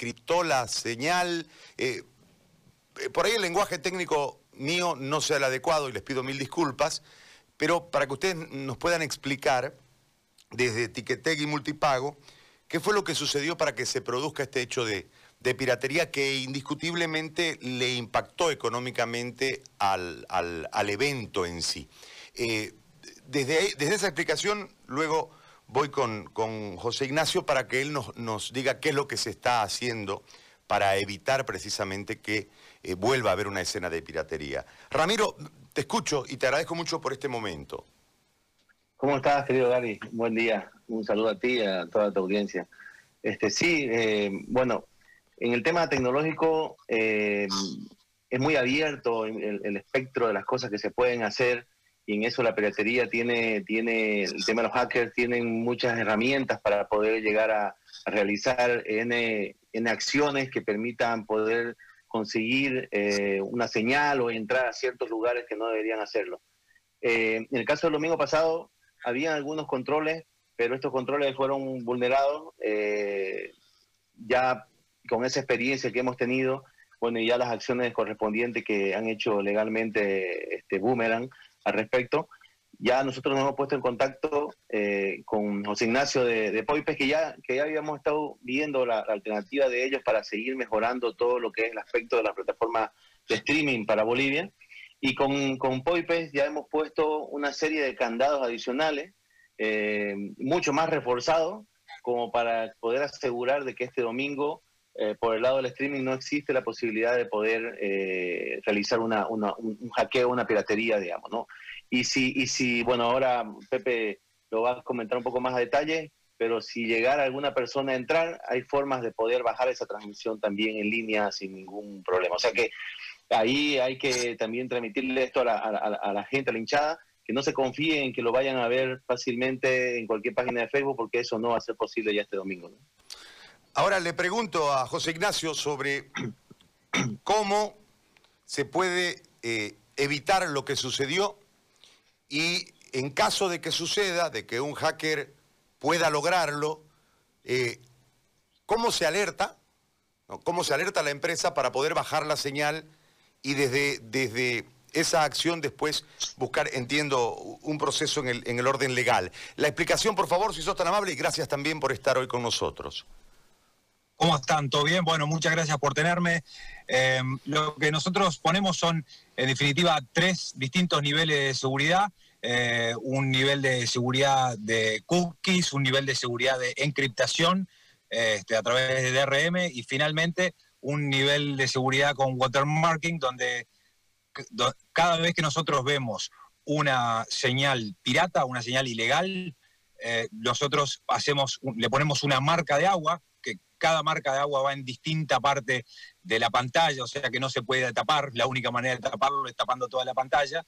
encriptó la señal. Eh, eh, por ahí el lenguaje técnico mío no sea el adecuado y les pido mil disculpas, pero para que ustedes nos puedan explicar desde Tiqueteg y Multipago qué fue lo que sucedió para que se produzca este hecho de, piratería que indiscutiblemente le impactó económicamente al, evento en sí. Eh, desde, desde esa explicación, luego voy con, José Ignacio para que él nos, diga qué es lo que se está haciendo para evitar precisamente que eh, vuelva a haber una escena de piratería. Ramiro, te escucho y te agradezco mucho por este momento. ¿Cómo estás, querido Gary? Buen día. Un saludo a ti y a toda tu audiencia. Este, sí, eh, bueno, en el tema tecnológico eh, es muy abierto el, espectro de las cosas que se pueden hacer y en eso la piratería tiene, tiene, el tema de los hackers tienen muchas herramientas para poder llegar a, realizar N, acciones que permitan poder conseguir eh, una señal o entrar a ciertos lugares que no deberían hacerlo. Eh, en el caso del domingo pasado, había algunos controles, pero estos controles fueron vulnerados. Eh, ya con esa experiencia que hemos tenido, bueno, y ya las acciones correspondientes que han hecho legalmente este Boomerang, al respecto. Ya nosotros nos hemos puesto en contacto eh, con José Ignacio de, Poipes, que ya, que ya habíamos estado viendo la, alternativa de ellos para seguir mejorando todo lo que es el aspecto de la plataforma de streaming para Bolivia. Y con, con Poipes ya hemos puesto una serie de candados adicionales, eh, mucho más reforzados, como para poder asegurar de que este domingo eh, por el lado del streaming no existe la posibilidad de poder eh, realizar una, un, hackeo, una piratería, digamos, ¿no? Y si, y si, bueno, ahora Pepe lo va a comentar un poco más a detalle, pero si llegara alguna persona a entrar, hay formas de poder bajar esa transmisión también en línea sin ningún problema. O sea que ahí hay que también transmitirle esto a la, a la gente, a la hinchada, que no se confíen en que lo vayan a ver fácilmente en cualquier página de Facebook, porque eso no va a ser posible ya este domingo. ¿no? Ahora le pregunto a José Ignacio sobre cómo se puede eh, evitar lo que sucedió y en caso de que suceda, de que un hacker pueda lograrlo, eh, ¿cómo se alerta? ¿Cómo se alerta la empresa para poder bajar la señal y desde, desde esa acción después buscar, entiendo, un proceso en el, en el orden legal? La explicación, por favor, si sos tan amable, y gracias también por estar hoy con nosotros. ¿Cómo están? ¿Todo bien? Bueno, muchas gracias por tenerme. Em, lo que nosotros ponemos son, en definitiva, tres distintos niveles de seguridad. Eh, un nivel de seguridad de cookies, un nivel de seguridad de encriptación este, a través de DRM y finalmente un nivel de seguridad con watermarking donde cada vez que nosotros vemos una señal pirata, una señal ilegal, eh, nosotros hacemos, le ponemos una marca de agua cada marca de agua va en distinta parte de la pantalla, o sea que no se puede tapar, la única manera de taparlo es tapando toda la pantalla,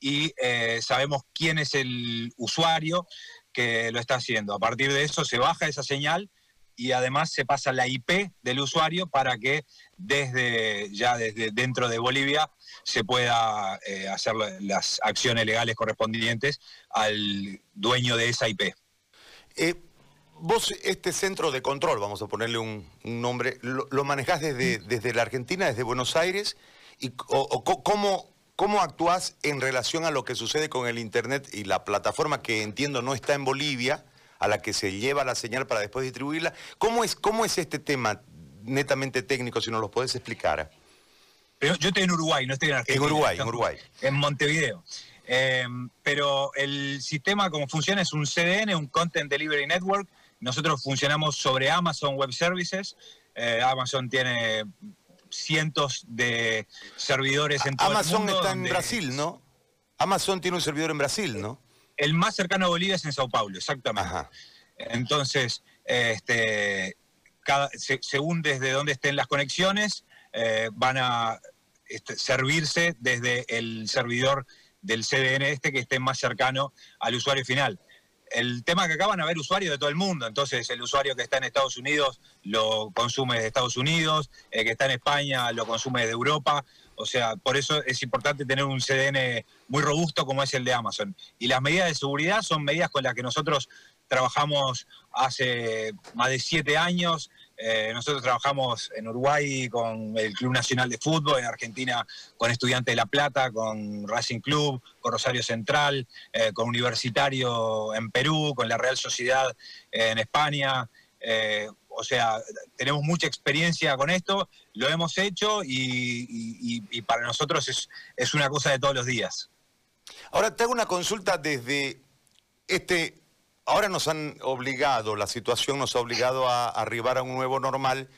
y eh, sabemos quién es el usuario que lo está haciendo. A partir de eso se baja esa señal y además se pasa la IP del usuario para que desde ya desde dentro de Bolivia se pueda eh, hacer las acciones legales correspondientes al dueño de esa IP. Eh, Vos este centro de control, vamos a ponerle un, nombre, lo, manejás desde, desde la Argentina, desde Buenos Aires, y cómo, cómo actuás en relación a lo que sucede con el Internet y la plataforma que entiendo no está en Bolivia, a la que se lleva la señal para después distribuirla. ¿Cómo es, cómo es este tema netamente técnico, si nos lo podés explicar? yo estoy en Uruguay, no estoy en Argentina. En Uruguay, en Uruguay. En Montevideo. Eh, pero el sistema como funciona es un CDN, un Content Delivery Network, nosotros funcionamos sobre Amazon Web Services. Eh, Amazon tiene cientos de servidores en todo Amazon el mundo. Amazon está en Brasil, ¿no? Amazon tiene un servidor en Brasil, ¿no? El más cercano a Bolivia es en Sao Paulo, exactamente. Entonces, este, según desde dónde estén las conexiones, eh, van a este, servirse desde el servidor del CDN este que esté más cercano al usuario final el tema que acaban a haber usuarios de todo el mundo, entonces el usuario que está en Estados Unidos lo consume de Estados Unidos, el que está en España lo consume de Europa, o sea, por eso es importante tener un CDN muy robusto como es el de Amazon. Y las medidas de seguridad son medidas con las que nosotros trabajamos hace más de siete años, Eh, nosotros trabajamos en Uruguay con el Club Nacional de Fútbol, en Argentina con Estudiantes de La Plata, con Racing Club, con Rosario Central, eh, con Universitario en Perú, con la Real Sociedad en España. Eh, o sea, tenemos mucha experiencia con esto, lo hemos hecho y, para nosotros es, es una cosa de todos los días. Ahora te hago una consulta desde este ahora nos han obligado, la situación nos ha obligado a arribar a un nuevo normal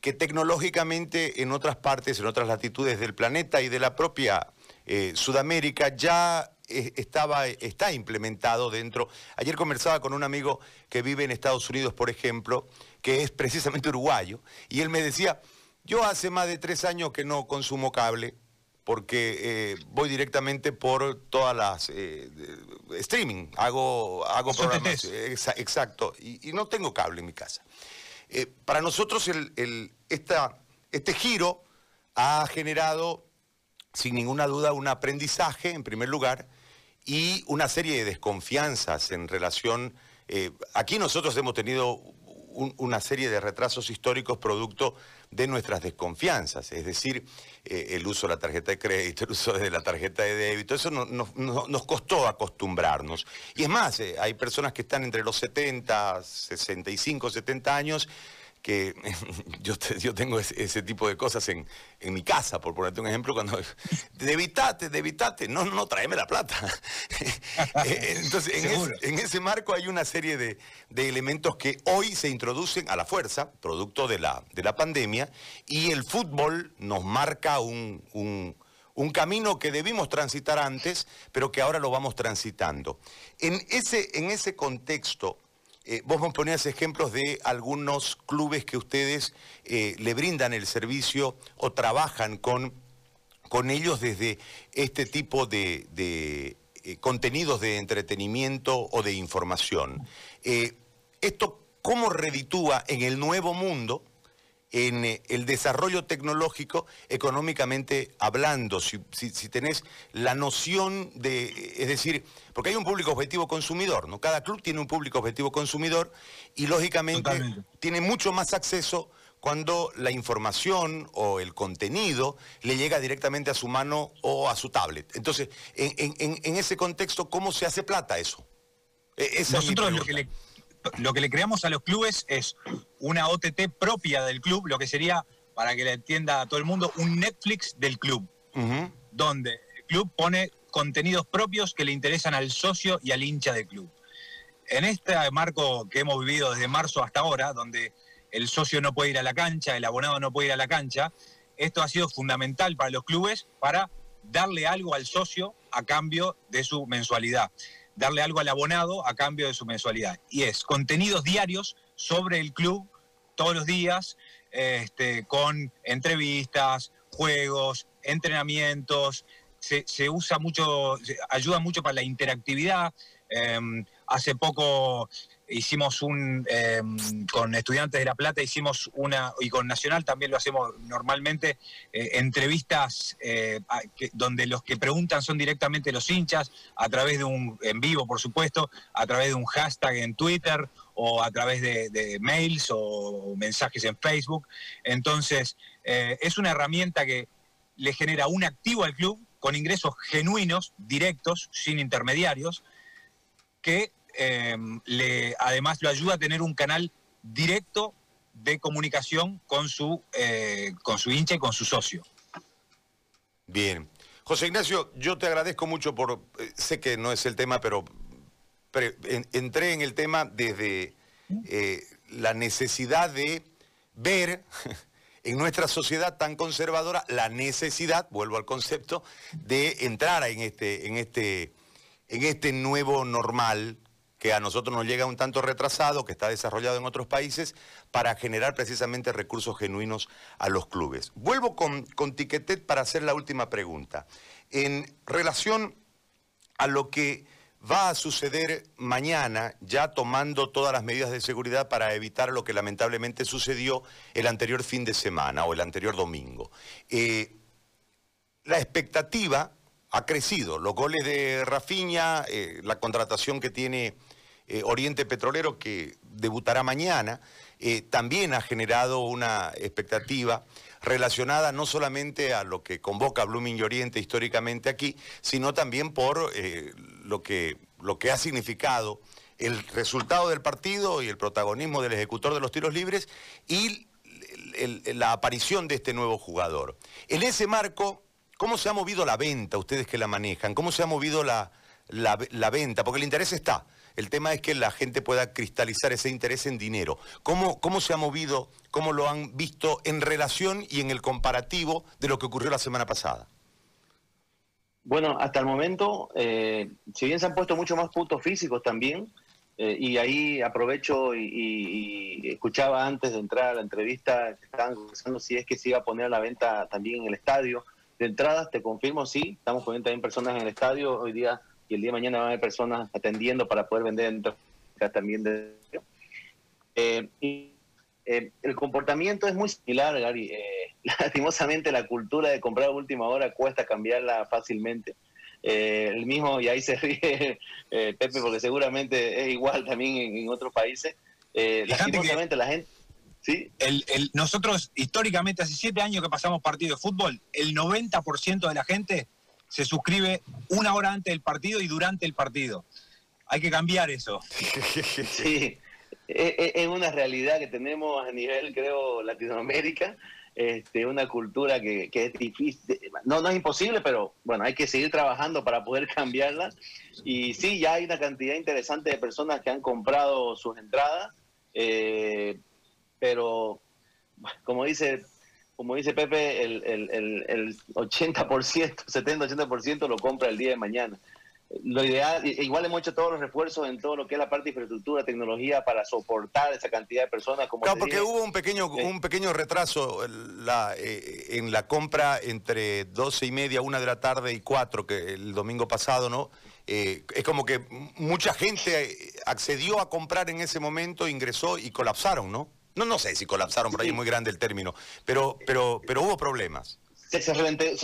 que tecnológicamente en otras partes, en otras latitudes del planeta y de la propia eh, Sudamérica ya eh, estaba, está implementado dentro. Ayer conversaba con un amigo que vive en Estados Unidos, por ejemplo, que es precisamente uruguayo, y él me decía, yo hace más de tres años que no consumo cable, porque eh, voy directamente por todas las eh, streaming, hago, hago programas. exacto, y, no tengo cable en mi casa. Eh, para nosotros el, este giro ha generado, sin ninguna duda, un aprendizaje, en primer lugar, y una serie de desconfianzas en relación... aquí nosotros hemos tenido una serie de retrasos históricos producto de nuestras desconfianzas, es decir, eh, el uso de la tarjeta de crédito, el uso de la tarjeta de débito, eso nos costó acostumbrarnos. Y es más, eh, hay personas que están entre los 70, 65, 70 años que yo, yo tengo ese, tipo de cosas en, mi casa, por ponerte un ejemplo, cuando debitate, debitate, no, no, tráeme la plata. Eh, entonces, en, ese marco hay una serie de, elementos que hoy se introducen a la fuerza, producto de la, de la pandemia, y el fútbol nos marca un, un camino que debimos transitar antes, pero que ahora lo vamos transitando. En ese, en ese contexto, eh, vos me ponías ejemplos de algunos clubes que ustedes eh, le brindan el servicio o trabajan con, con ellos desde este tipo de, eh, contenidos de entretenimiento o de información. ¿Esto cómo reditúa en el nuevo mundo? En eh, el desarrollo tecnológico económicamente hablando, si, tenés la noción de, es decir, porque hay un público objetivo consumidor, ¿no? Cada club tiene un público objetivo consumidor y lógicamente tiene mucho más acceso cuando la información o el contenido le llega directamente a su mano o a su tablet. Entonces, en, ese contexto, ¿cómo se hace plata eso? E, Nosotros lo que le lo que le creamos a los clubes es una OTT propia del club, lo que sería, para que le entienda a todo el mundo, un Netflix del club, donde el club pone contenidos propios que le interesan al socio y al hincha del club. En este marco que hemos vivido desde marzo hasta ahora, donde el socio no puede ir a la cancha, el abonado no puede ir a la cancha, esto ha sido fundamental para los clubes para darle algo al socio a cambio de su mensualidad darle algo al abonado a cambio de su mensualidad. Y es contenidos diarios sobre el club todos los días, este, con entrevistas, juegos, entrenamientos. Se, usa mucho, ayuda mucho para la interactividad. Em, hace poco hicimos un, em, con estudiantes de La Plata hicimos una, y con Nacional también lo hacemos normalmente, eh, entrevistas eh, donde los que preguntan son directamente los hinchas, a través de un, en vivo por supuesto, a través de un hashtag en Twitter o a través de, mails o mensajes en Facebook. Entonces, eh, es una herramienta que le genera un activo al club con ingresos genuinos, directos, sin intermediarios, que Em, le, además lo ayuda a tener un canal directo de comunicación con su, eh, con su hincha y con su socio. Bien. José Ignacio, yo te agradezco mucho por, eh, sé que no es el tema, pero, entré en el tema desde eh, la necesidad de ver en nuestra sociedad tan conservadora la necesidad, vuelvo al concepto, de entrar en este, en este, en este nuevo normal que a nosotros nos llega un tanto retrasado, que está desarrollado en otros países, para generar precisamente recursos genuinos a los clubes. Vuelvo con, con Tiquetet para hacer la última pregunta. En relación a lo que va a suceder mañana, ya tomando todas las medidas de seguridad para evitar lo que lamentablemente sucedió el anterior fin de semana o el anterior domingo. Eh, la expectativa ha crecido. Los goles de Rafiña, eh, la contratación que tiene eh, Oriente Petrolero, que debutará mañana, eh, también ha generado una expectativa relacionada no solamente a lo que convoca Blooming y Oriente históricamente aquí, sino también por eh, lo, que, lo que ha significado el resultado del partido y el protagonismo del ejecutor de los tiros libres y la aparición de este nuevo jugador. En ese marco, ¿cómo se ha movido la venta, ustedes que la manejan? ¿Cómo se ha movido la, la, venta? Porque el interés está. El tema es que la gente pueda cristalizar ese interés en dinero. ¿Cómo, ¿Cómo se ha movido, cómo lo han visto en relación y en el comparativo de lo que ocurrió la semana pasada? Bueno, hasta el momento, eh, si bien se han puesto mucho más puntos físicos también, eh, y ahí aprovecho y, escuchaba antes de entrar a la entrevista que estaban conversando si es que se iba a poner a la venta también en el estadio. De entradas, te confirmo, sí, estamos poniendo también personas en el estadio hoy día y el día de mañana van a haber personas atendiendo para poder vender entradas también. De, eh, y, eh, el comportamiento es muy similar, Gary. lastimosamente la cultura de comprar a última hora cuesta cambiarla fácilmente. Eh, el mismo, y ahí se ríe eh, Pepe, porque seguramente es igual también en, otros países. Eh, la gente... ¿sí? El, nosotros, históricamente, hace siete años que pasamos partido de fútbol, el 90% de la gente se suscribe una hora antes del partido y durante el partido. Hay que cambiar eso. sí, es una realidad que tenemos a nivel, creo, Latinoamérica este, una cultura que, es difícil, no, no es imposible, pero bueno, hay que seguir trabajando para poder cambiarla. Y sí, ya hay una cantidad interesante de personas que han comprado sus entradas, eh, pero como dice, como dice Pepe, el, el, el, el 80%, 70-80% lo compra el día de mañana lo ideal, igual hemos hecho todos los refuerzos en todo lo que es la parte de infraestructura, tecnología para soportar esa cantidad de personas. Como claro, porque hubo un pequeño, un pequeño retraso la, eh, en la compra entre 12 y media, una de la tarde y 4, que el domingo pasado, ¿no? Eh, es como que mucha gente accedió a comprar en ese momento, ingresó y colapsaron, ¿no? No, no sé si colapsaron, por ahí es muy grande el término, pero, pero, pero hubo problemas se, relenteó,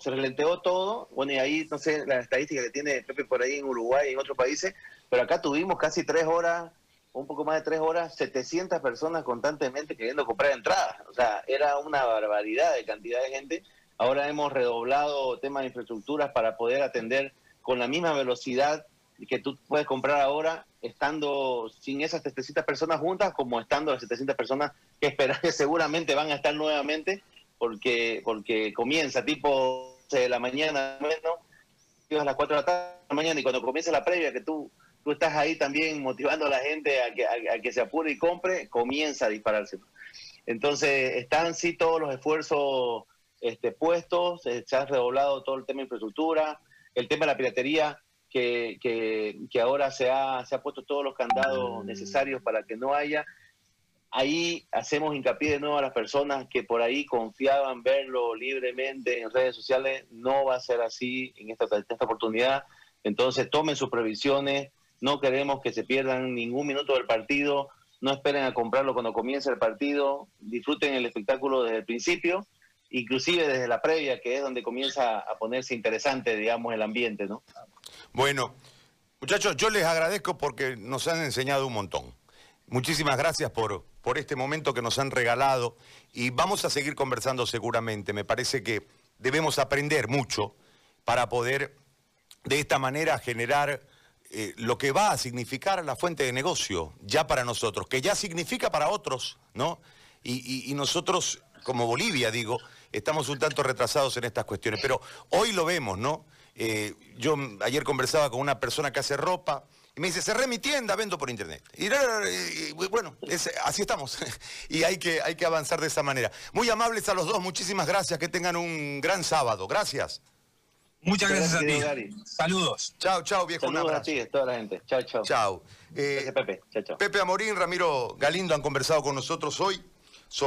se, relenteó, todo. Bueno, y ahí, no sé, la estadística que tiene Pepe por ahí en Uruguay y en otros países, pero acá tuvimos casi tres horas, un poco más de tres horas, 700 personas constantemente queriendo comprar entradas. O sea, era una barbaridad de cantidad de gente. Ahora hemos redoblado temas de infraestructuras para poder atender con la misma velocidad que tú puedes comprar ahora, estando sin esas 700 personas juntas, como estando las 700 personas que esperan que seguramente van a estar nuevamente porque, porque comienza tipo de la mañana menos, a las 4 de la tarde de la mañana y cuando comienza la previa, que tú, tú estás ahí también motivando a la gente a que, a, que se apure y compre, comienza a dispararse. Entonces, están sí todos los esfuerzos este, puestos, eh, se ha redoblado todo el tema de infraestructura, el tema de la piratería, que, que, que ahora se ha, se ha puesto todos los candados necesarios para que no haya ahí hacemos hincapié de nuevo a las personas que por ahí confiaban verlo libremente en redes sociales. No va a ser así en esta, esta oportunidad. Entonces tomen sus previsiones. No queremos que se pierdan ningún minuto del partido. No esperen a comprarlo cuando comience el partido. Disfruten el espectáculo desde el principio, inclusive desde la previa, que es donde comienza a ponerse interesante, digamos, el ambiente, ¿no? Bueno, muchachos, yo les agradezco porque nos han enseñado un montón. Muchísimas gracias por, por este momento que nos han regalado y vamos a seguir conversando seguramente. Me parece que debemos aprender mucho para poder de esta manera generar eh, lo que va a significar la fuente de negocio ya para nosotros, que ya significa para otros, ¿no? Y, nosotros, como Bolivia, digo, estamos un tanto retrasados en estas cuestiones, pero hoy lo vemos, ¿no? Eh, yo ayer conversaba con una persona que hace ropa, y me dice, cerré mi tienda, vendo por internet. Y, bueno, así estamos. y hay que, hay que avanzar de esa manera. Muy amables a los dos, muchísimas gracias. Que tengan un gran sábado. Gracias. Muchas gracias, a ti. Saludos. Chao, chao, viejo. Saludos a ti, a toda la gente. Chao, chao. Chao. Eh, Pepe. Chao, chao. Pepe Amorín, Ramiro Galindo han conversado con nosotros hoy.